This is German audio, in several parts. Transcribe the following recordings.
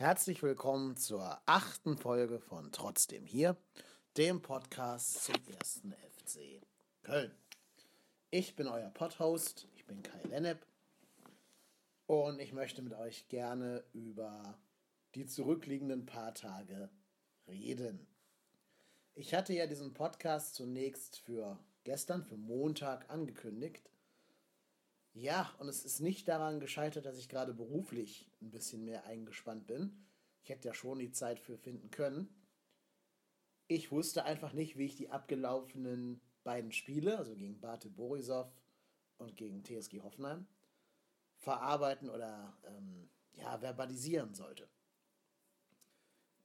Herzlich willkommen zur achten Folge von Trotzdem hier, dem Podcast zum ersten FC Köln. Ich bin euer Podhost, ich bin Kai Lennep und ich möchte mit euch gerne über die zurückliegenden paar Tage reden. Ich hatte ja diesen Podcast zunächst für gestern, für Montag angekündigt. Ja, und es ist nicht daran gescheitert, dass ich gerade beruflich ein bisschen mehr eingespannt bin. Ich hätte ja schon die Zeit für finden können. Ich wusste einfach nicht, wie ich die abgelaufenen beiden Spiele, also gegen Bate Borisov und gegen TSG Hoffenheim, verarbeiten oder ähm, ja, verbalisieren sollte.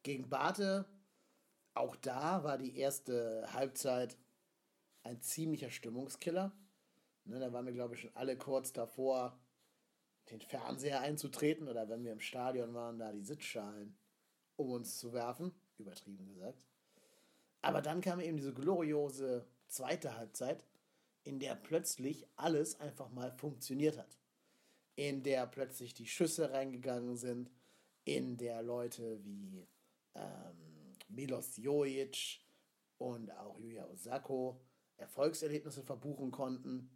Gegen Bate, auch da war die erste Halbzeit ein ziemlicher Stimmungskiller. Ne, da waren wir, glaube ich, schon alle kurz davor, den Fernseher einzutreten oder wenn wir im Stadion waren, da die Sitzschalen um uns zu werfen. Übertrieben gesagt. Aber dann kam eben diese gloriose zweite Halbzeit, in der plötzlich alles einfach mal funktioniert hat. In der plötzlich die Schüsse reingegangen sind, in der Leute wie ähm, Milos Jojic und auch Yuya Osako Erfolgserlebnisse verbuchen konnten,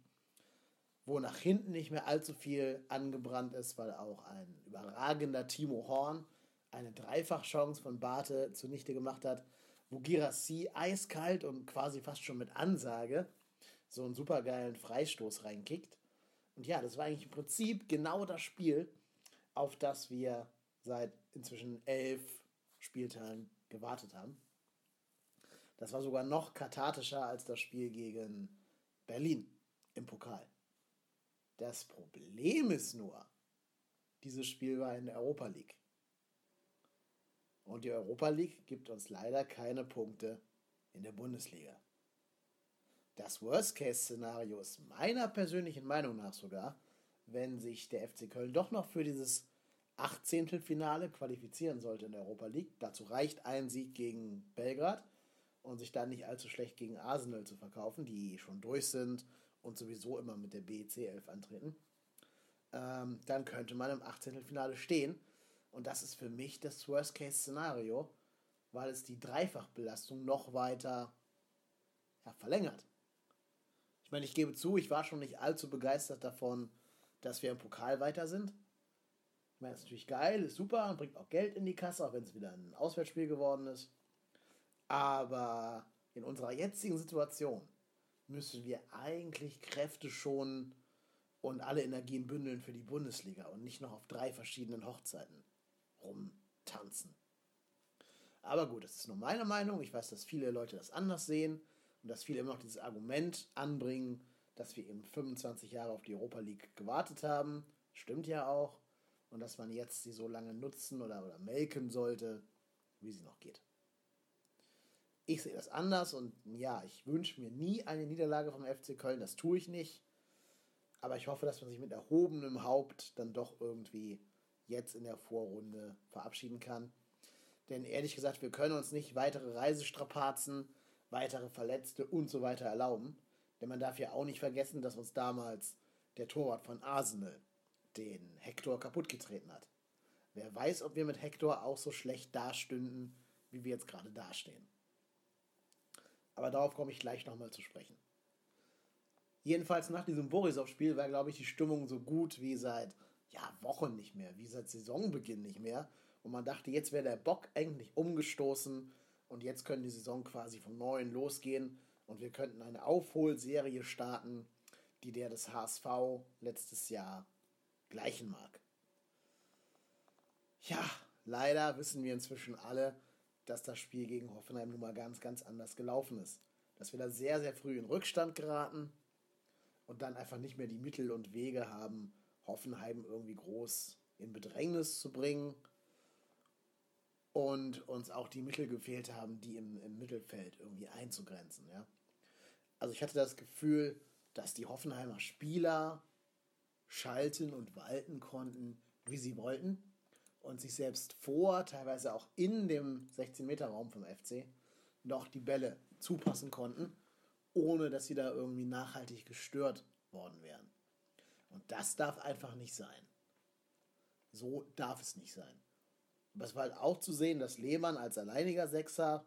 wo nach hinten nicht mehr allzu viel angebrannt ist, weil auch ein überragender Timo Horn eine Dreifachchance von Barte zunichte gemacht hat, wo Girassi eiskalt und quasi fast schon mit Ansage so einen supergeilen Freistoß reinkickt. Und ja, das war eigentlich im Prinzip genau das Spiel, auf das wir seit inzwischen elf Spieltagen gewartet haben. Das war sogar noch kathartischer als das Spiel gegen Berlin im Pokal. Das Problem ist nur, dieses Spiel war in der Europa League. Und die Europa League gibt uns leider keine Punkte in der Bundesliga. Das Worst-Case-Szenario ist meiner persönlichen Meinung nach sogar, wenn sich der FC Köln doch noch für dieses 18. Finale qualifizieren sollte in der Europa League. Dazu reicht ein Sieg gegen Belgrad und sich dann nicht allzu schlecht gegen Arsenal zu verkaufen, die schon durch sind und sowieso immer mit der BEC 11 antreten. Ähm, dann könnte man im 18. Finale stehen. Und das ist für mich das Worst-Case-Szenario, weil es die Dreifachbelastung noch weiter ja, verlängert. Ich meine, ich gebe zu, ich war schon nicht allzu begeistert davon, dass wir im Pokal weiter sind. Ich meine, das ist natürlich geil, ist super und bringt auch Geld in die Kasse, auch wenn es wieder ein Auswärtsspiel geworden ist. Aber in unserer jetzigen Situation müssen wir eigentlich Kräfte schonen und alle Energien bündeln für die Bundesliga und nicht noch auf drei verschiedenen Hochzeiten rumtanzen. Aber gut, das ist nur meine Meinung. Ich weiß, dass viele Leute das anders sehen und dass viele immer noch dieses Argument anbringen, dass wir eben 25 Jahre auf die Europa League gewartet haben. Stimmt ja auch. Und dass man jetzt sie so lange nutzen oder, oder melken sollte, wie sie noch geht. Ich sehe das anders und ja, ich wünsche mir nie eine Niederlage vom FC Köln, das tue ich nicht. Aber ich hoffe, dass man sich mit erhobenem Haupt dann doch irgendwie jetzt in der Vorrunde verabschieden kann. Denn ehrlich gesagt, wir können uns nicht weitere Reisestrapazen, weitere Verletzte und so weiter erlauben. Denn man darf ja auch nicht vergessen, dass uns damals der Torwart von Arsenal den Hector kaputtgetreten hat. Wer weiß, ob wir mit Hector auch so schlecht dastünden, wie wir jetzt gerade dastehen. Aber darauf komme ich gleich nochmal zu sprechen. Jedenfalls nach diesem Borisov-Spiel war, glaube ich, die Stimmung so gut wie seit ja, Wochen nicht mehr, wie seit Saisonbeginn nicht mehr. Und man dachte, jetzt wäre der Bock eigentlich umgestoßen und jetzt könnte die Saison quasi vom Neuen losgehen und wir könnten eine Aufholserie starten, die der des HSV letztes Jahr gleichen mag. Ja, leider wissen wir inzwischen alle, dass das Spiel gegen Hoffenheim nun mal ganz, ganz anders gelaufen ist. Dass wir da sehr, sehr früh in Rückstand geraten und dann einfach nicht mehr die Mittel und Wege haben, Hoffenheim irgendwie groß in Bedrängnis zu bringen und uns auch die Mittel gefehlt haben, die im, im Mittelfeld irgendwie einzugrenzen. Ja? Also ich hatte das Gefühl, dass die Hoffenheimer Spieler schalten und walten konnten, wie sie wollten und sich selbst vor, teilweise auch in dem 16-Meter-Raum vom FC, noch die Bälle zupassen konnten, ohne dass sie da irgendwie nachhaltig gestört worden wären. Und das darf einfach nicht sein. So darf es nicht sein. Aber es war halt auch zu sehen, dass Lehmann als alleiniger Sechser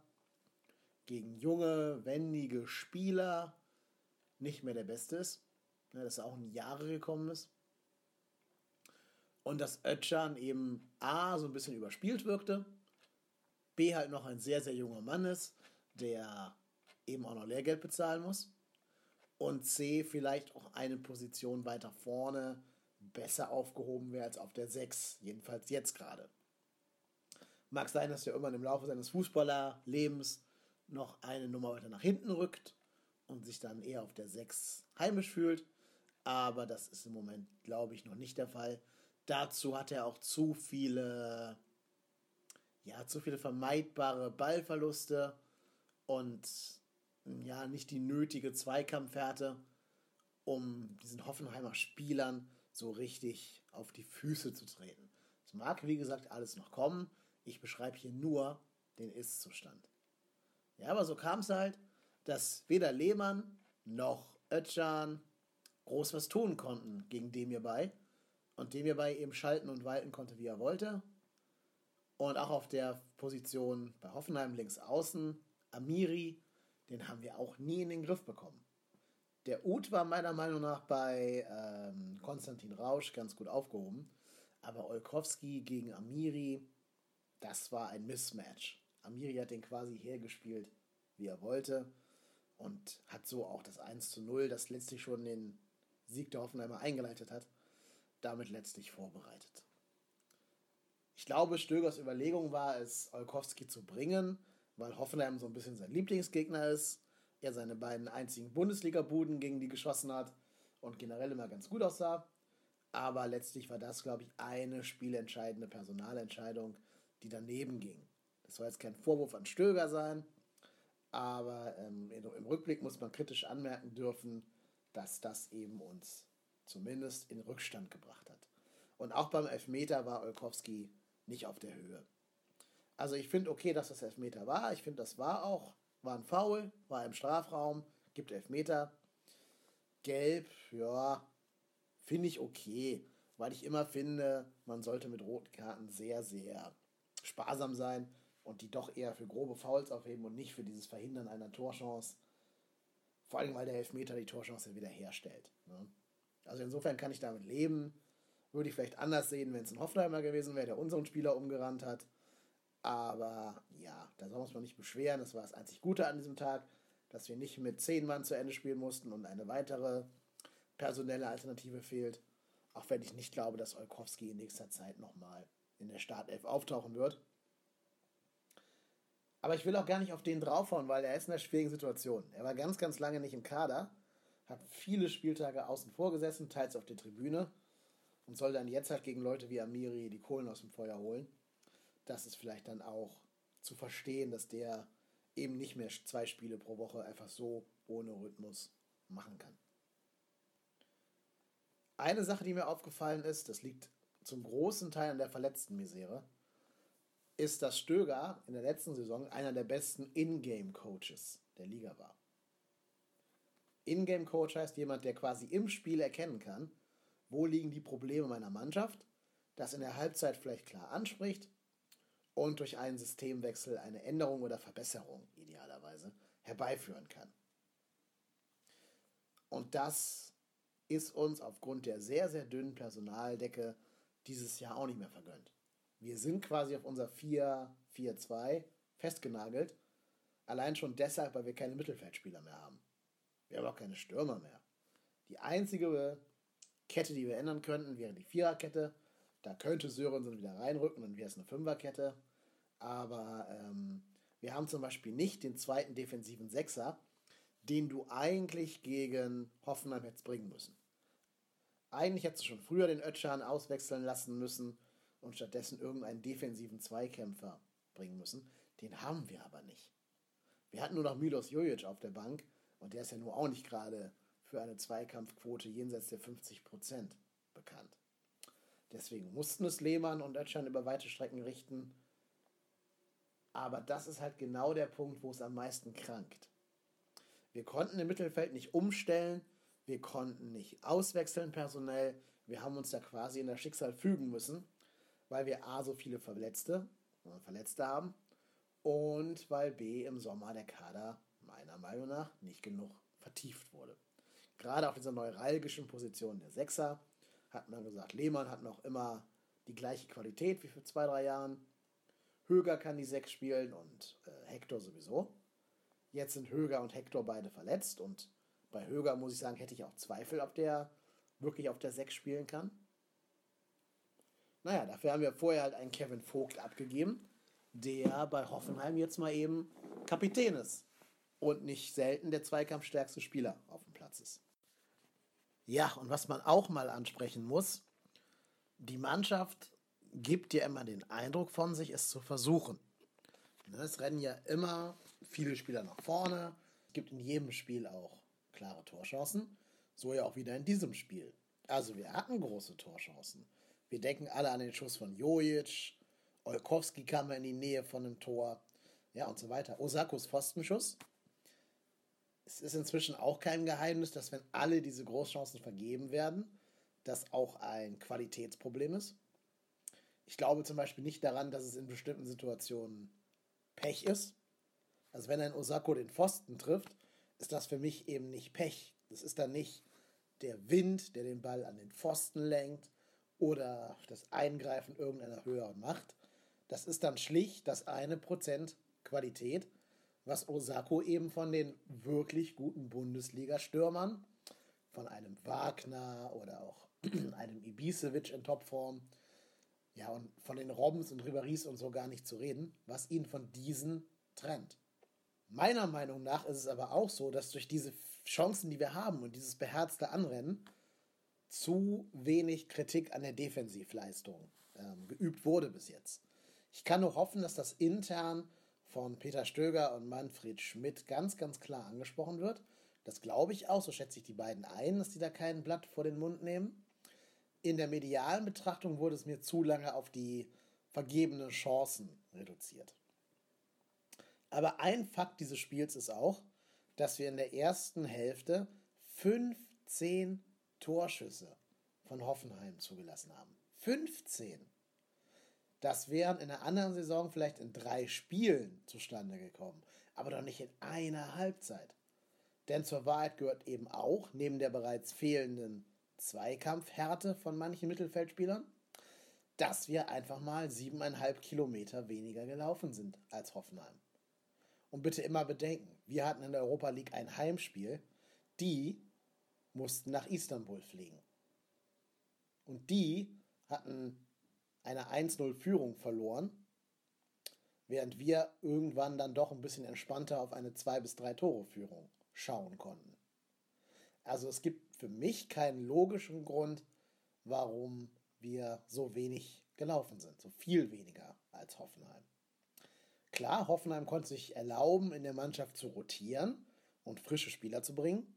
gegen junge, wendige Spieler nicht mehr der Beste ist. Ja, dass er auch in Jahre gekommen ist. Und dass Ötchan eben A, so ein bisschen überspielt wirkte, B, halt noch ein sehr, sehr junger Mann ist, der eben auch noch Lehrgeld bezahlen muss. Und C, vielleicht auch eine Position weiter vorne besser aufgehoben wäre als auf der 6, jedenfalls jetzt gerade. Mag sein, dass er irgendwann im Laufe seines Fußballerlebens noch eine Nummer weiter nach hinten rückt und sich dann eher auf der 6 heimisch fühlt. Aber das ist im Moment, glaube ich, noch nicht der Fall. Dazu hat er auch zu viele, ja, zu viele vermeidbare Ballverluste und ja, nicht die nötige Zweikampfhärte, um diesen Hoffenheimer Spielern so richtig auf die Füße zu treten. Es mag, wie gesagt, alles noch kommen. Ich beschreibe hier nur den Ist-Zustand. Ja, aber so kam es halt, dass weder Lehmann noch Ötchan groß was tun konnten gegen Demirbay und Demirbay eben schalten und walten konnte, wie er wollte. Und auch auf der Position bei Hoffenheim links außen, Amiri, den haben wir auch nie in den Griff bekommen. Der Uth war meiner Meinung nach bei ähm, Konstantin Rausch ganz gut aufgehoben. Aber Olkowski gegen Amiri, das war ein Mismatch. Amiri hat den quasi hergespielt, wie er wollte. Und hat so auch das 1 zu 0, das letztlich schon den Sieg der Hoffenheimer eingeleitet hat, damit letztlich vorbereitet. Ich glaube, Stögers Überlegung war es, Olkowski zu bringen, weil Hoffenheim so ein bisschen sein Lieblingsgegner ist er seine beiden einzigen Bundesliga-Buden gegen die geschossen hat und generell immer ganz gut aussah. Aber letztlich war das, glaube ich, eine spielentscheidende Personalentscheidung, die daneben ging. Das soll jetzt kein Vorwurf an Stöger sein, aber ähm, im Rückblick muss man kritisch anmerken dürfen, dass das eben uns zumindest in Rückstand gebracht hat. Und auch beim Elfmeter war Olkowski nicht auf der Höhe. Also ich finde okay, dass das Elfmeter war. Ich finde, das war auch war ein Foul, war im Strafraum, gibt Elfmeter. Gelb, ja, finde ich okay, weil ich immer finde, man sollte mit roten Karten sehr, sehr sparsam sein und die doch eher für grobe Fouls aufheben und nicht für dieses Verhindern einer Torchance. Vor allem, weil der Elfmeter die Torchance wieder herstellt. Ne? Also insofern kann ich damit leben. Würde ich vielleicht anders sehen, wenn es ein Hoffenheimer gewesen wäre, der unseren Spieler umgerannt hat. Aber ja, da soll man uns mal nicht beschweren. Das war das einzig Gute an diesem Tag, dass wir nicht mit zehn Mann zu Ende spielen mussten und eine weitere personelle Alternative fehlt. Auch wenn ich nicht glaube, dass Olkowski in nächster Zeit nochmal in der Startelf auftauchen wird. Aber ich will auch gar nicht auf den draufhauen, weil er ist in einer schwierigen Situation. Er war ganz, ganz lange nicht im Kader, hat viele Spieltage außen vor gesessen, teils auf der Tribüne und soll dann jetzt halt gegen Leute wie Amiri die Kohlen aus dem Feuer holen das ist vielleicht dann auch zu verstehen, dass der eben nicht mehr zwei Spiele pro Woche einfach so ohne Rhythmus machen kann. Eine Sache, die mir aufgefallen ist, das liegt zum großen Teil an der verletzten Misere, ist, dass Stöger in der letzten Saison einer der besten Ingame-Coaches der Liga war. Ingame-Coach heißt jemand, der quasi im Spiel erkennen kann, wo liegen die Probleme meiner Mannschaft, das in der Halbzeit vielleicht klar anspricht und durch einen Systemwechsel eine Änderung oder Verbesserung idealerweise herbeiführen kann. Und das ist uns aufgrund der sehr, sehr dünnen Personaldecke dieses Jahr auch nicht mehr vergönnt. Wir sind quasi auf unser 4-4-2 festgenagelt. Allein schon deshalb, weil wir keine Mittelfeldspieler mehr haben. Wir haben auch keine Stürmer mehr. Die einzige Kette, die wir ändern könnten, wäre die Viererkette. Da könnte Sörensen wieder reinrücken, dann wäre es eine Fünferkette. Aber ähm, wir haben zum Beispiel nicht den zweiten defensiven Sechser, den du eigentlich gegen Hoffenheim hättest bringen müssen. Eigentlich hättest du schon früher den Ötschan auswechseln lassen müssen und stattdessen irgendeinen defensiven Zweikämpfer bringen müssen. Den haben wir aber nicht. Wir hatten nur noch Milos Jojic auf der Bank und der ist ja nur auch nicht gerade für eine Zweikampfquote jenseits der 50% bekannt. Deswegen mussten es Lehmann und Ötschan über weite Strecken richten. Aber das ist halt genau der Punkt, wo es am meisten krankt. Wir konnten im Mittelfeld nicht umstellen, wir konnten nicht auswechseln personell, wir haben uns da quasi in das Schicksal fügen müssen. weil wir A so viele Verletzte, äh, Verletzte haben und weil B im Sommer der Kader meiner Meinung nach nicht genug vertieft wurde. Gerade auf dieser neuralgischen Position der Sechser hat man gesagt, Lehmann hat noch immer die gleiche Qualität wie vor zwei, drei Jahren. Höger kann die Sechs spielen und äh, Hector sowieso. Jetzt sind Höger und Hector beide verletzt und bei Höger muss ich sagen, hätte ich auch Zweifel, ob der wirklich auf der Sechs spielen kann. Naja, dafür haben wir vorher halt einen Kevin Vogt abgegeben, der bei Hoffenheim jetzt mal eben Kapitän ist und nicht selten der zweikampfstärkste Spieler auf dem Platz ist. Ja, und was man auch mal ansprechen muss, die Mannschaft gibt dir immer den Eindruck von sich, es zu versuchen. Ne, es rennen ja immer viele Spieler nach vorne. Es gibt in jedem Spiel auch klare Torchancen. So ja auch wieder in diesem Spiel. Also wir hatten große Torchancen. Wir denken alle an den Schuss von Jojic. Olkowski kam in die Nähe von einem Tor. Ja, und so weiter. Osakos Pfostenschuss. Es ist inzwischen auch kein Geheimnis, dass wenn alle diese Großchancen vergeben werden, das auch ein Qualitätsproblem ist. Ich glaube zum Beispiel nicht daran, dass es in bestimmten Situationen Pech ist. Also wenn ein Osako den Pfosten trifft, ist das für mich eben nicht Pech. Das ist dann nicht der Wind, der den Ball an den Pfosten lenkt oder das Eingreifen irgendeiner höheren Macht. Das ist dann schlicht das eine Prozent Qualität, was Osako eben von den wirklich guten Bundesliga-Stürmern, von einem Wagner oder auch einem Ibisevic in Topform, ja, und von den Robbens und Riberis und so gar nicht zu reden, was ihn von diesen trennt. Meiner Meinung nach ist es aber auch so, dass durch diese Chancen, die wir haben und dieses beherzte Anrennen, zu wenig Kritik an der Defensivleistung ähm, geübt wurde bis jetzt. Ich kann nur hoffen, dass das intern von Peter Stöger und Manfred Schmidt ganz, ganz klar angesprochen wird. Das glaube ich auch, so schätze ich die beiden ein, dass die da kein Blatt vor den Mund nehmen. In der medialen Betrachtung wurde es mir zu lange auf die vergebenen Chancen reduziert. Aber ein Fakt dieses Spiels ist auch, dass wir in der ersten Hälfte 15 Torschüsse von Hoffenheim zugelassen haben. 15. Das wären in einer anderen Saison vielleicht in drei Spielen zustande gekommen, aber doch nicht in einer Halbzeit. Denn zur Wahrheit gehört eben auch, neben der bereits fehlenden Zweikampfhärte von manchen Mittelfeldspielern, dass wir einfach mal siebeneinhalb Kilometer weniger gelaufen sind als Hoffenheim. Und bitte immer bedenken, wir hatten in der Europa League ein Heimspiel, die mussten nach Istanbul fliegen. Und die hatten eine 1-0-Führung verloren, während wir irgendwann dann doch ein bisschen entspannter auf eine 2 bis 3 Tore Führung schauen konnten. Also es gibt für mich keinen logischen Grund, warum wir so wenig gelaufen sind, so viel weniger als Hoffenheim. Klar, Hoffenheim konnte sich erlauben, in der Mannschaft zu rotieren und frische Spieler zu bringen.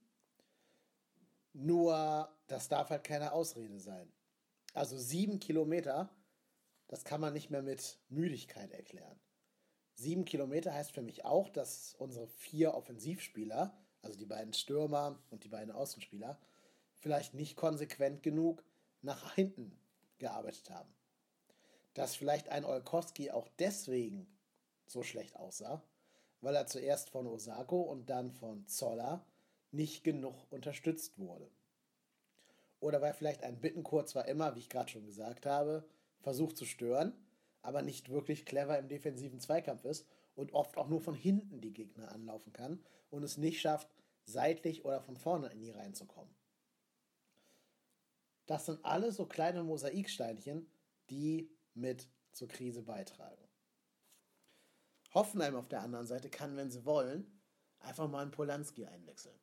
Nur, das darf halt keine Ausrede sein. Also sieben Kilometer, das kann man nicht mehr mit Müdigkeit erklären. Sieben Kilometer heißt für mich auch, dass unsere vier Offensivspieler, also die beiden Stürmer und die beiden Außenspieler, vielleicht nicht konsequent genug nach hinten gearbeitet haben. Dass vielleicht ein Olkowski auch deswegen so schlecht aussah, weil er zuerst von Osako und dann von Zoller nicht genug unterstützt wurde. Oder weil vielleicht ein Bittencourt zwar immer, wie ich gerade schon gesagt habe, versucht zu stören, aber nicht wirklich clever im defensiven Zweikampf ist und oft auch nur von hinten die Gegner anlaufen kann und es nicht schafft, seitlich oder von vorne in die reinzukommen. Das sind alles so kleine Mosaiksteinchen, die mit zur Krise beitragen. Hoffenheim auf der anderen Seite kann, wenn sie wollen, einfach mal einen Polanski einwechseln.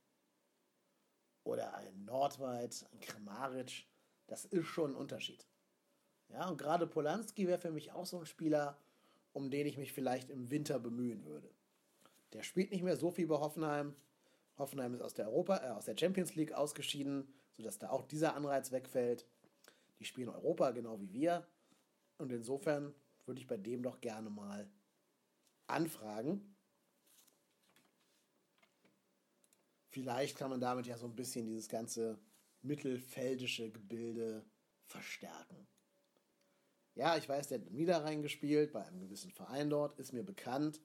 Oder einen Nordweit, einen Kramaric. Das ist schon ein Unterschied. Ja, und gerade Polanski wäre für mich auch so ein Spieler, um den ich mich vielleicht im Winter bemühen würde. Der spielt nicht mehr so viel bei Hoffenheim. Hoffenheim ist aus der, Europa, äh, aus der Champions League ausgeschieden, sodass da auch dieser Anreiz wegfällt. Die spielen Europa genau wie wir. Und insofern würde ich bei dem doch gerne mal anfragen. Vielleicht kann man damit ja so ein bisschen dieses ganze mittelfeldische Gebilde verstärken. Ja, ich weiß, der hat wieder reingespielt bei einem gewissen Verein dort, ist mir bekannt.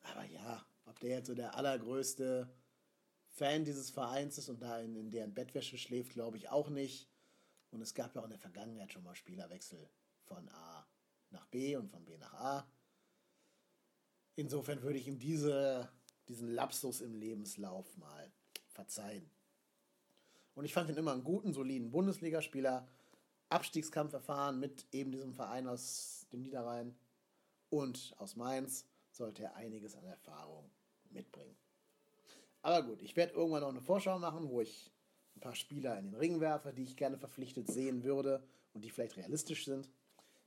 Aber ja, ob der jetzt so der allergrößte Fan dieses Vereins ist und da in, in deren Bettwäsche schläft, glaube ich auch nicht. Und es gab ja auch in der Vergangenheit schon mal Spielerwechsel von A nach B und von B nach A. Insofern würde ich ihm diese, diesen Lapsus im Lebenslauf mal verzeihen. Und ich fand ihn immer einen guten, soliden Bundesligaspieler. Abstiegskampf erfahren mit eben diesem Verein aus dem Niederrhein und aus Mainz sollte er einiges an Erfahrung mitbringen. Aber gut, ich werde irgendwann noch eine Vorschau machen, wo ich ein paar Spieler in den Ring werfe, die ich gerne verpflichtet sehen würde und die vielleicht realistisch sind.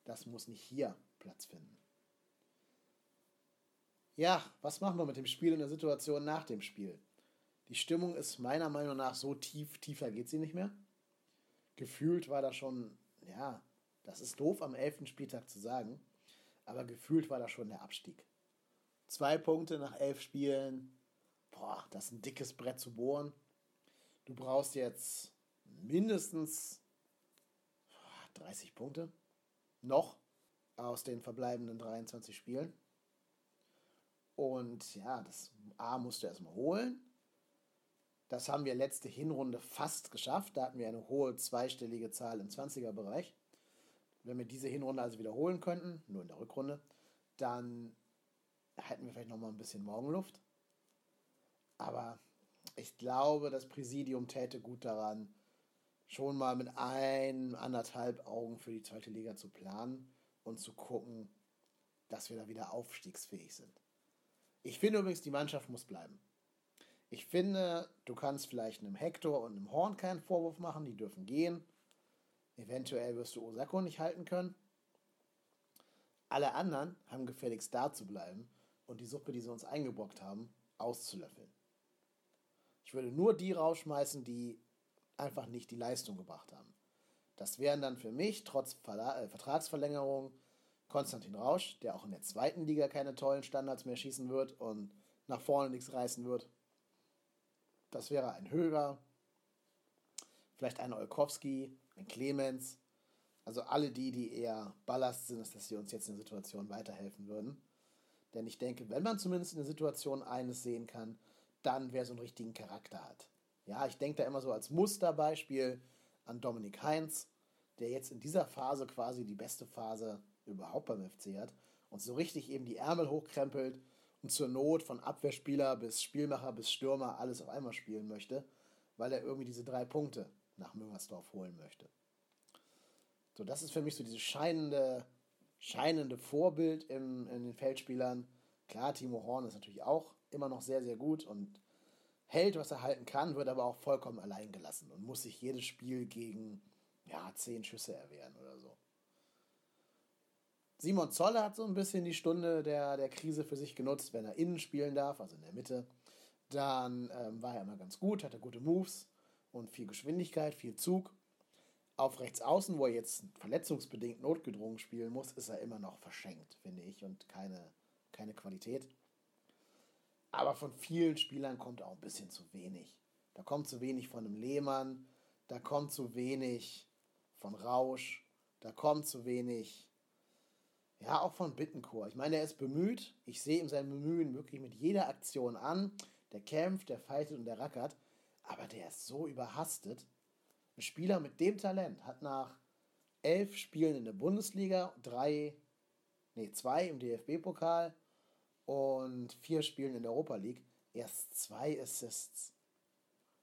Das muss nicht hier Platz finden. Ja, was machen wir mit dem Spiel und der Situation nach dem Spiel? Die Stimmung ist meiner Meinung nach so tief, tiefer geht sie nicht mehr. Gefühlt war da schon, ja, das ist doof am 11. Spieltag zu sagen, aber gefühlt war da schon der Abstieg. Zwei Punkte nach elf Spielen, boah, das ist ein dickes Brett zu bohren. Du brauchst jetzt mindestens 30 Punkte noch aus den verbleibenden 23 Spielen. Und ja, das A musst du erstmal holen. Das haben wir letzte Hinrunde fast geschafft. Da hatten wir eine hohe zweistellige Zahl im 20er-Bereich. Wenn wir diese Hinrunde also wiederholen könnten, nur in der Rückrunde, dann hätten wir vielleicht noch mal ein bisschen Morgenluft. Aber ich glaube, das Präsidium täte gut daran, schon mal mit ein, anderthalb Augen für die zweite Liga zu planen und zu gucken, dass wir da wieder aufstiegsfähig sind. Ich finde übrigens, die Mannschaft muss bleiben. Ich finde, du kannst vielleicht einem Hector und einem Horn keinen Vorwurf machen, die dürfen gehen. Eventuell wirst du Osako nicht halten können. Alle anderen haben gefälligst da zu bleiben und die Suppe, die sie uns eingebrockt haben, auszulöffeln. Ich würde nur die rausschmeißen, die einfach nicht die Leistung gebracht haben. Das wären dann für mich, trotz äh, Vertragsverlängerung, Konstantin Rausch, der auch in der zweiten Liga keine tollen Standards mehr schießen wird und nach vorne nichts reißen wird. Das wäre ein Höger, vielleicht ein Olkowski, ein Clemens. Also alle die, die eher Ballast sind, dass sie uns jetzt in der Situation weiterhelfen würden. Denn ich denke, wenn man zumindest in der Situation eines sehen kann, dann wer so einen richtigen Charakter hat. Ja, ich denke da immer so als Musterbeispiel an Dominik Heinz, der jetzt in dieser Phase quasi die beste Phase überhaupt beim FC hat und so richtig eben die Ärmel hochkrempelt und zur Not von Abwehrspieler bis Spielmacher bis Stürmer alles auf einmal spielen möchte, weil er irgendwie diese drei Punkte nach Müngersdorf holen möchte. So, das ist für mich so dieses scheinende, scheinende Vorbild im, in den Feldspielern. Klar, Timo Horn ist natürlich auch immer noch sehr, sehr gut und hält, was er halten kann, wird aber auch vollkommen allein gelassen und muss sich jedes Spiel gegen ja, zehn Schüsse erwehren oder so. Simon Zoller hat so ein bisschen die Stunde der, der Krise für sich genutzt, wenn er innen spielen darf, also in der Mitte. Dann ähm, war er immer ganz gut, hatte gute Moves und viel Geschwindigkeit, viel Zug. Auf rechts außen, wo er jetzt verletzungsbedingt notgedrungen spielen muss, ist er immer noch verschenkt, finde ich, und keine, keine Qualität. Aber von vielen Spielern kommt auch ein bisschen zu wenig. Da kommt zu wenig von einem Lehmann, da kommt zu wenig von Rausch, da kommt zu wenig ja, auch von Bittencourt. Ich meine, er ist bemüht. Ich sehe ihm sein Bemühen wirklich mit jeder Aktion an. Der kämpft, der fightet und der rackert. Aber der ist so überhastet. Ein Spieler mit dem Talent hat nach elf Spielen in der Bundesliga, drei, nee, zwei im DFB-Pokal und vier Spielen in der Europa League erst zwei Assists.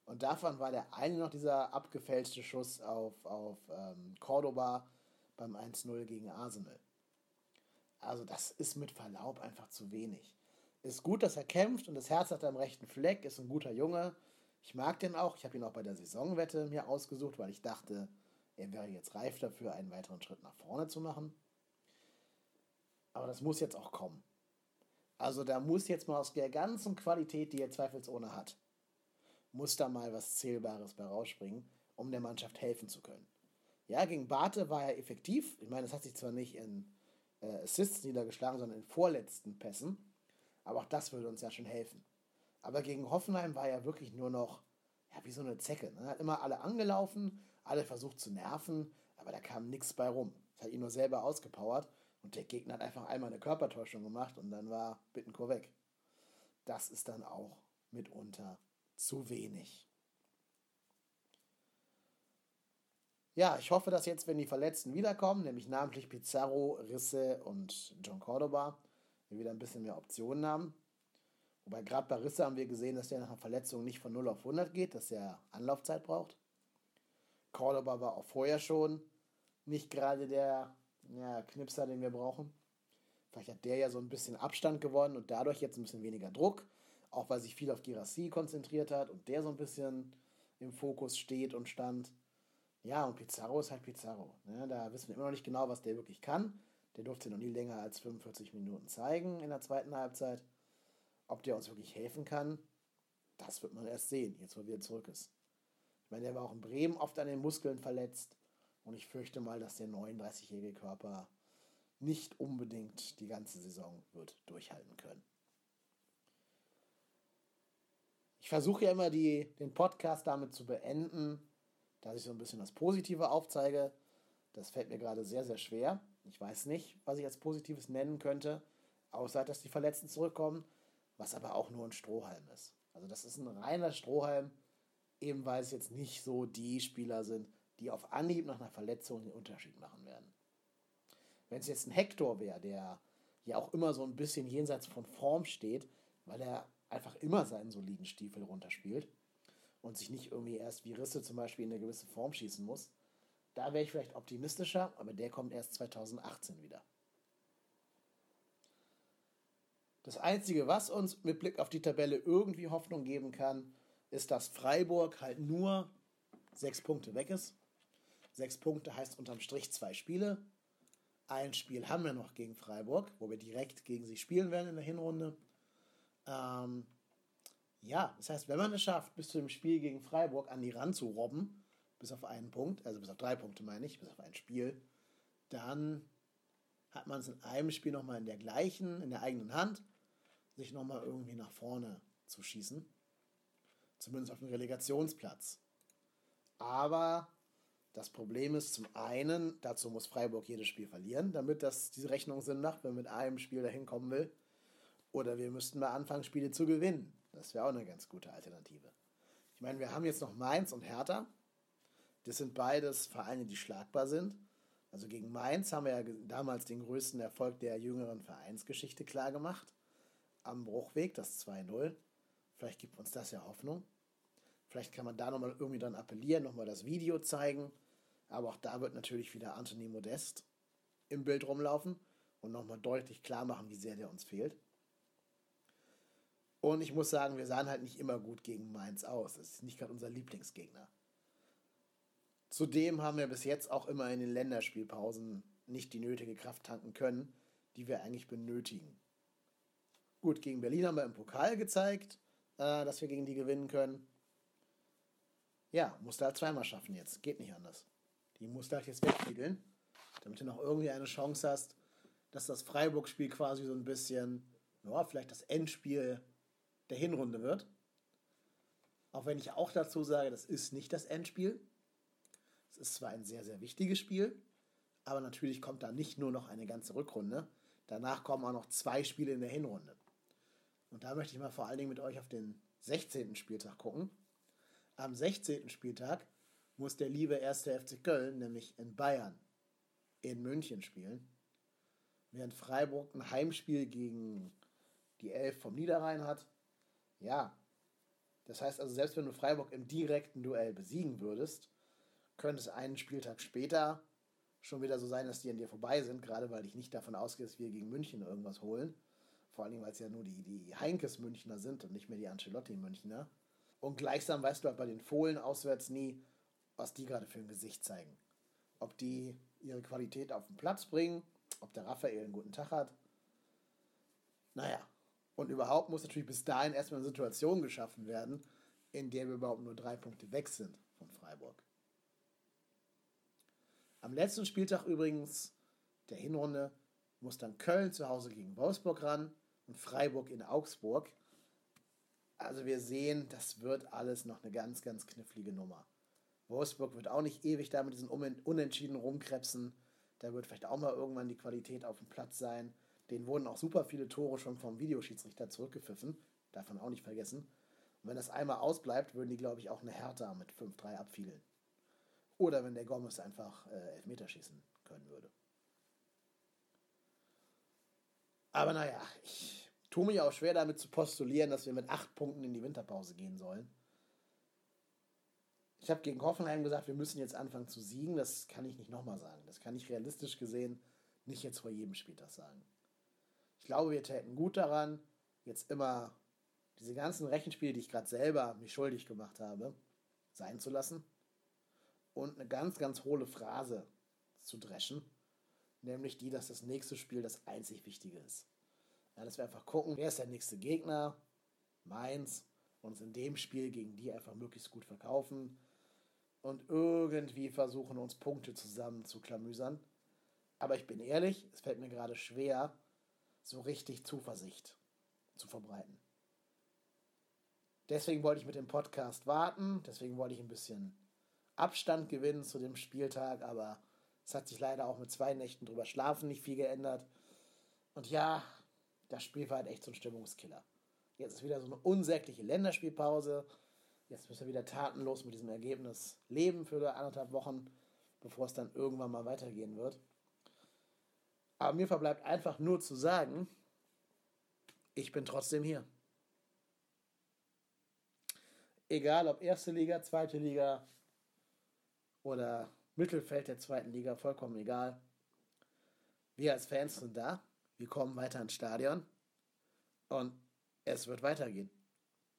Und davon war der eine noch dieser abgefälschte Schuss auf, auf ähm, Cordoba beim 1-0 gegen Arsenal. Also das ist mit Verlaub einfach zu wenig. Ist gut, dass er kämpft und das Herz hat er am rechten Fleck, ist ein guter Junge. Ich mag den auch. Ich habe ihn auch bei der Saisonwette mir ausgesucht, weil ich dachte, er wäre jetzt reif dafür, einen weiteren Schritt nach vorne zu machen. Aber das muss jetzt auch kommen. Also da muss jetzt mal aus der ganzen Qualität, die er zweifelsohne hat, muss da mal was Zählbares bei rausspringen, um der Mannschaft helfen zu können. Ja, gegen Bate war er effektiv. Ich meine, das hat sich zwar nicht in äh, Assists niedergeschlagen, sondern in vorletzten Pässen. Aber auch das würde uns ja schon helfen. Aber gegen Hoffenheim war er wirklich nur noch ja, wie so eine Zecke. Ne? Hat immer alle angelaufen, alle versucht zu nerven, aber da kam nichts bei rum. Das hat ihn nur selber ausgepowert und der Gegner hat einfach einmal eine Körpertäuschung gemacht und dann war Bittencourt weg. Das ist dann auch mitunter zu wenig. Ja, ich hoffe, dass jetzt, wenn die Verletzten wiederkommen, nämlich namentlich Pizarro, Risse und John Cordoba, wir wieder ein bisschen mehr Optionen haben. Wobei gerade bei Risse haben wir gesehen, dass der nach einer Verletzung nicht von 0 auf 100 geht, dass er Anlaufzeit braucht. Cordoba war auch vorher schon nicht gerade der ja, Knipser, den wir brauchen. Vielleicht hat der ja so ein bisschen Abstand gewonnen und dadurch jetzt ein bisschen weniger Druck, auch weil sich viel auf Girassi konzentriert hat und der so ein bisschen im Fokus steht und stand. Ja, und Pizarro ist halt Pizarro. Ne? Da wissen wir immer noch nicht genau, was der wirklich kann. Der durfte noch nie länger als 45 Minuten zeigen in der zweiten Halbzeit. Ob der uns wirklich helfen kann, das wird man erst sehen, jetzt wo er zurück ist. Ich meine, der war auch in Bremen oft an den Muskeln verletzt. Und ich fürchte mal, dass der 39-jährige Körper nicht unbedingt die ganze Saison wird durchhalten können. Ich versuche ja immer die, den Podcast damit zu beenden, dass ich so ein bisschen das Positive aufzeige. Das fällt mir gerade sehr, sehr schwer. Ich weiß nicht, was ich als Positives nennen könnte, außer dass die Verletzten zurückkommen, was aber auch nur ein Strohhalm ist. Also das ist ein reiner Strohhalm, eben weil es jetzt nicht so die Spieler sind, die auf Anhieb nach einer Verletzung den Unterschied machen werden. Wenn es jetzt ein Hector wäre, der ja auch immer so ein bisschen jenseits von Form steht, weil er einfach immer seinen soliden Stiefel runterspielt, und sich nicht irgendwie erst wie Risse zum Beispiel in eine gewisse Form schießen muss. Da wäre ich vielleicht optimistischer, aber der kommt erst 2018 wieder. Das Einzige, was uns mit Blick auf die Tabelle irgendwie Hoffnung geben kann, ist, dass Freiburg halt nur sechs Punkte weg ist. Sechs Punkte heißt unterm Strich zwei Spiele. Ein Spiel haben wir noch gegen Freiburg, wo wir direkt gegen sie spielen werden in der Hinrunde. Ähm, ja, das heißt, wenn man es schafft, bis zu dem Spiel gegen Freiburg an die Rand zu robben, bis auf einen Punkt, also bis auf drei Punkte meine ich, bis auf ein Spiel, dann hat man es in einem Spiel nochmal in der gleichen, in der eigenen Hand, sich nochmal irgendwie nach vorne zu schießen. Zumindest auf dem Relegationsplatz. Aber das Problem ist zum einen, dazu muss Freiburg jedes Spiel verlieren, damit das diese Rechnung Sinn macht, wenn man mit einem Spiel dahin kommen will. Oder wir müssten mal anfangen, Spiele zu gewinnen. Das wäre auch eine ganz gute Alternative. Ich meine, wir haben jetzt noch Mainz und Hertha. Das sind beides Vereine, die schlagbar sind. Also gegen Mainz haben wir ja damals den größten Erfolg der jüngeren Vereinsgeschichte klargemacht. Am Bruchweg, das 2-0. Vielleicht gibt uns das ja Hoffnung. Vielleicht kann man da nochmal irgendwie dann appellieren, nochmal das Video zeigen. Aber auch da wird natürlich wieder Anthony Modest im Bild rumlaufen und nochmal deutlich klar machen, wie sehr der uns fehlt. Und ich muss sagen, wir sahen halt nicht immer gut gegen Mainz aus. Das ist nicht gerade unser Lieblingsgegner. Zudem haben wir bis jetzt auch immer in den Länderspielpausen nicht die nötige Kraft tanken können, die wir eigentlich benötigen. Gut, gegen Berlin haben wir im Pokal gezeigt, äh, dass wir gegen die gewinnen können. Ja, musst du halt zweimal schaffen jetzt. Geht nicht anders. Die musst du halt jetzt wegfiedeln, damit du noch irgendwie eine Chance hast, dass das Freiburg-Spiel quasi so ein bisschen, ja, vielleicht das Endspiel der Hinrunde wird. Auch wenn ich auch dazu sage, das ist nicht das Endspiel. Es ist zwar ein sehr, sehr wichtiges Spiel, aber natürlich kommt da nicht nur noch eine ganze Rückrunde. Danach kommen auch noch zwei Spiele in der Hinrunde. Und da möchte ich mal vor allen Dingen mit euch auf den 16. Spieltag gucken. Am 16. Spieltag muss der liebe erste FC Köln nämlich in Bayern in München spielen, während Freiburg ein Heimspiel gegen die Elf vom Niederrhein hat ja. Das heißt also, selbst wenn du Freiburg im direkten Duell besiegen würdest, könnte es einen Spieltag später schon wieder so sein, dass die an dir vorbei sind, gerade weil ich nicht davon ausgehe, dass wir gegen München irgendwas holen. Vor allem, weil es ja nur die, die Heinkes Münchner sind und nicht mehr die Ancelotti Münchner. Und gleichsam weißt du halt bei den Fohlen auswärts nie, was die gerade für ein Gesicht zeigen. Ob die ihre Qualität auf den Platz bringen, ob der Raphael einen guten Tag hat. Naja, und überhaupt muss natürlich bis dahin erstmal eine Situation geschaffen werden, in der wir überhaupt nur drei Punkte weg sind von Freiburg. Am letzten Spieltag übrigens der Hinrunde muss dann Köln zu Hause gegen Wolfsburg ran und Freiburg in Augsburg. Also wir sehen, das wird alles noch eine ganz, ganz knifflige Nummer. Wolfsburg wird auch nicht ewig da mit diesen Unentschieden rumkrebsen. Da wird vielleicht auch mal irgendwann die Qualität auf dem Platz sein. Den wurden auch super viele Tore schon vom Videoschiedsrichter zurückgepfiffen. Davon auch nicht vergessen. Und wenn das einmal ausbleibt, würden die, glaube ich, auch eine Hertha mit 5-3 abfielen. Oder wenn der Gomez einfach äh, Elfmeter schießen können würde. Aber naja, ich tue mich auch schwer damit zu postulieren, dass wir mit acht Punkten in die Winterpause gehen sollen. Ich habe gegen Hoffenheim gesagt, wir müssen jetzt anfangen zu siegen. Das kann ich nicht nochmal sagen. Das kann ich realistisch gesehen nicht jetzt vor jedem Spieltag sagen. Ich glaube, wir täten gut daran, jetzt immer diese ganzen Rechenspiele, die ich gerade selber mich schuldig gemacht habe, sein zu lassen und eine ganz, ganz hohle Phrase zu dreschen, nämlich die, dass das nächste Spiel das einzig Wichtige ist. Ja, dass wir einfach gucken, wer ist der nächste Gegner, Mainz, uns in dem Spiel gegen die einfach möglichst gut verkaufen und irgendwie versuchen, uns Punkte zusammen zu klamüsern. Aber ich bin ehrlich, es fällt mir gerade schwer, so richtig Zuversicht zu verbreiten. Deswegen wollte ich mit dem Podcast warten, deswegen wollte ich ein bisschen Abstand gewinnen zu dem Spieltag, aber es hat sich leider auch mit zwei Nächten drüber schlafen nicht viel geändert. Und ja, das Spiel war halt echt so ein Stimmungskiller. Jetzt ist wieder so eine unsägliche Länderspielpause. Jetzt müssen wir wieder tatenlos mit diesem Ergebnis leben für anderthalb Wochen, bevor es dann irgendwann mal weitergehen wird. Aber mir verbleibt einfach nur zu sagen, ich bin trotzdem hier. Egal ob erste Liga, zweite Liga oder Mittelfeld der zweiten Liga, vollkommen egal. Wir als Fans sind da. Wir kommen weiter ins Stadion. Und es wird weitergehen.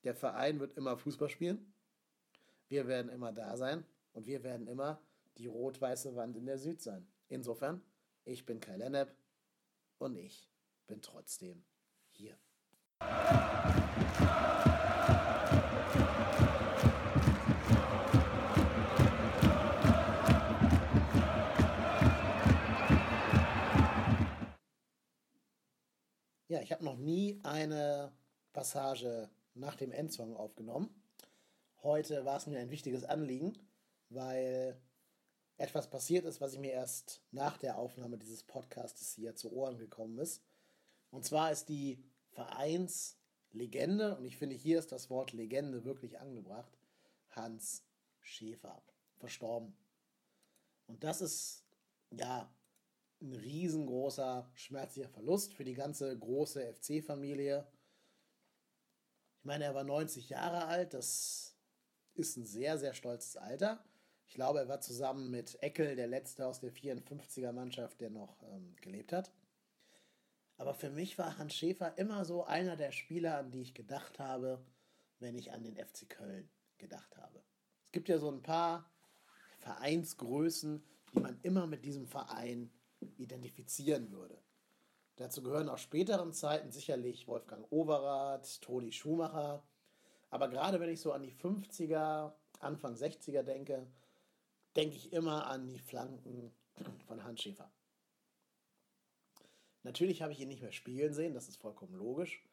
Der Verein wird immer Fußball spielen. Wir werden immer da sein. Und wir werden immer die rot-weiße Wand in der Süd sein. Insofern, ich bin Kai Lennep und ich bin trotzdem hier. Ja, ich habe noch nie eine Passage nach dem Endsong aufgenommen. Heute war es mir ein wichtiges Anliegen, weil etwas passiert ist, was ich mir erst nach der Aufnahme dieses Podcasts hier zu Ohren gekommen ist. Und zwar ist die Vereinslegende, und ich finde, hier ist das Wort Legende wirklich angebracht, Hans Schäfer, verstorben. Und das ist, ja, ein riesengroßer, schmerzlicher Verlust für die ganze große FC-Familie. Ich meine, er war 90 Jahre alt, das ist ein sehr, sehr stolzes Alter. Ich glaube, er war zusammen mit Eckel der letzte aus der 54er Mannschaft, der noch ähm, gelebt hat. Aber für mich war Hans Schäfer immer so einer der Spieler, an die ich gedacht habe, wenn ich an den FC Köln gedacht habe. Es gibt ja so ein paar Vereinsgrößen, die man immer mit diesem Verein identifizieren würde. Dazu gehören aus späteren Zeiten sicherlich Wolfgang Overath, Toni Schumacher. Aber gerade wenn ich so an die 50er, Anfang 60er denke, denke ich immer an die Flanken von Hans Schäfer. Natürlich habe ich ihn nicht mehr spielen sehen, das ist vollkommen logisch.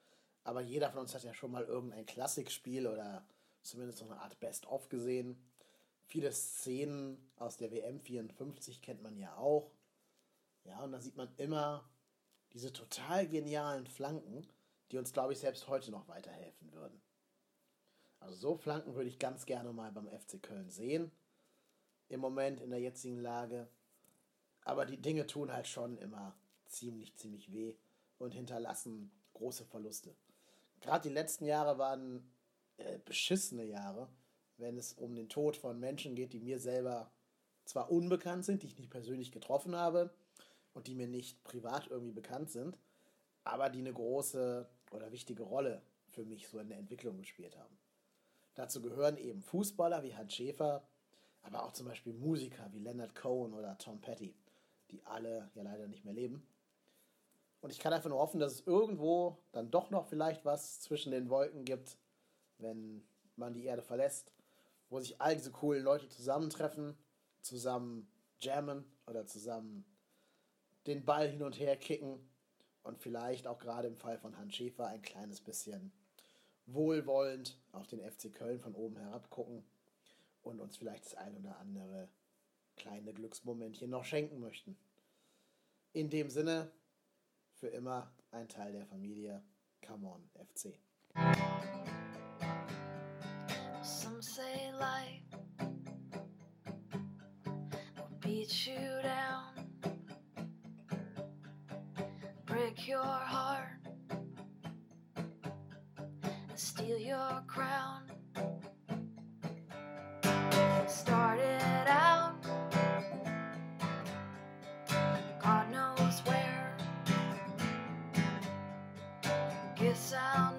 Aber jeder von uns hat ja schon mal irgendein Klassikspiel oder zumindest so eine Art Best-of gesehen. Viele Szenen aus der WM 54 kennt man ja auch. Ja, und da sieht man immer diese total genialen Flanken, die uns, glaube ich, selbst heute noch weiterhelfen würden. Also so Flanken würde ich ganz gerne mal beim FC Köln sehen. Im Moment in der jetzigen Lage. Aber die Dinge tun halt schon immer ziemlich, ziemlich weh und hinterlassen große Verluste. Gerade die letzten Jahre waren äh, beschissene Jahre, wenn es um den Tod von Menschen geht, die mir selber zwar unbekannt sind, die ich nicht persönlich getroffen habe, und die mir nicht privat irgendwie bekannt sind, aber die eine große oder wichtige Rolle für mich so in der Entwicklung gespielt haben. Dazu gehören eben Fußballer wie Hans Schäfer, aber auch zum Beispiel Musiker wie Leonard Cohen oder Tom Petty, die alle ja leider nicht mehr leben. Und ich kann einfach nur hoffen, dass es irgendwo dann doch noch vielleicht was zwischen den Wolken gibt, wenn man die Erde verlässt, wo sich all diese coolen Leute zusammentreffen, zusammen jammen oder zusammen den Ball hin und her kicken und vielleicht auch gerade im Fall von Hans Schäfer ein kleines bisschen wohlwollend auf den FC Köln von oben herab gucken und uns vielleicht das ein oder andere kleine Glücksmomentchen noch schenken möchten. In dem Sinne, für immer ein Teil der Familie. Come on, FC. Some say life will beat you down, break your heart, and steal your crown. Started out, God knows where. Guess I'll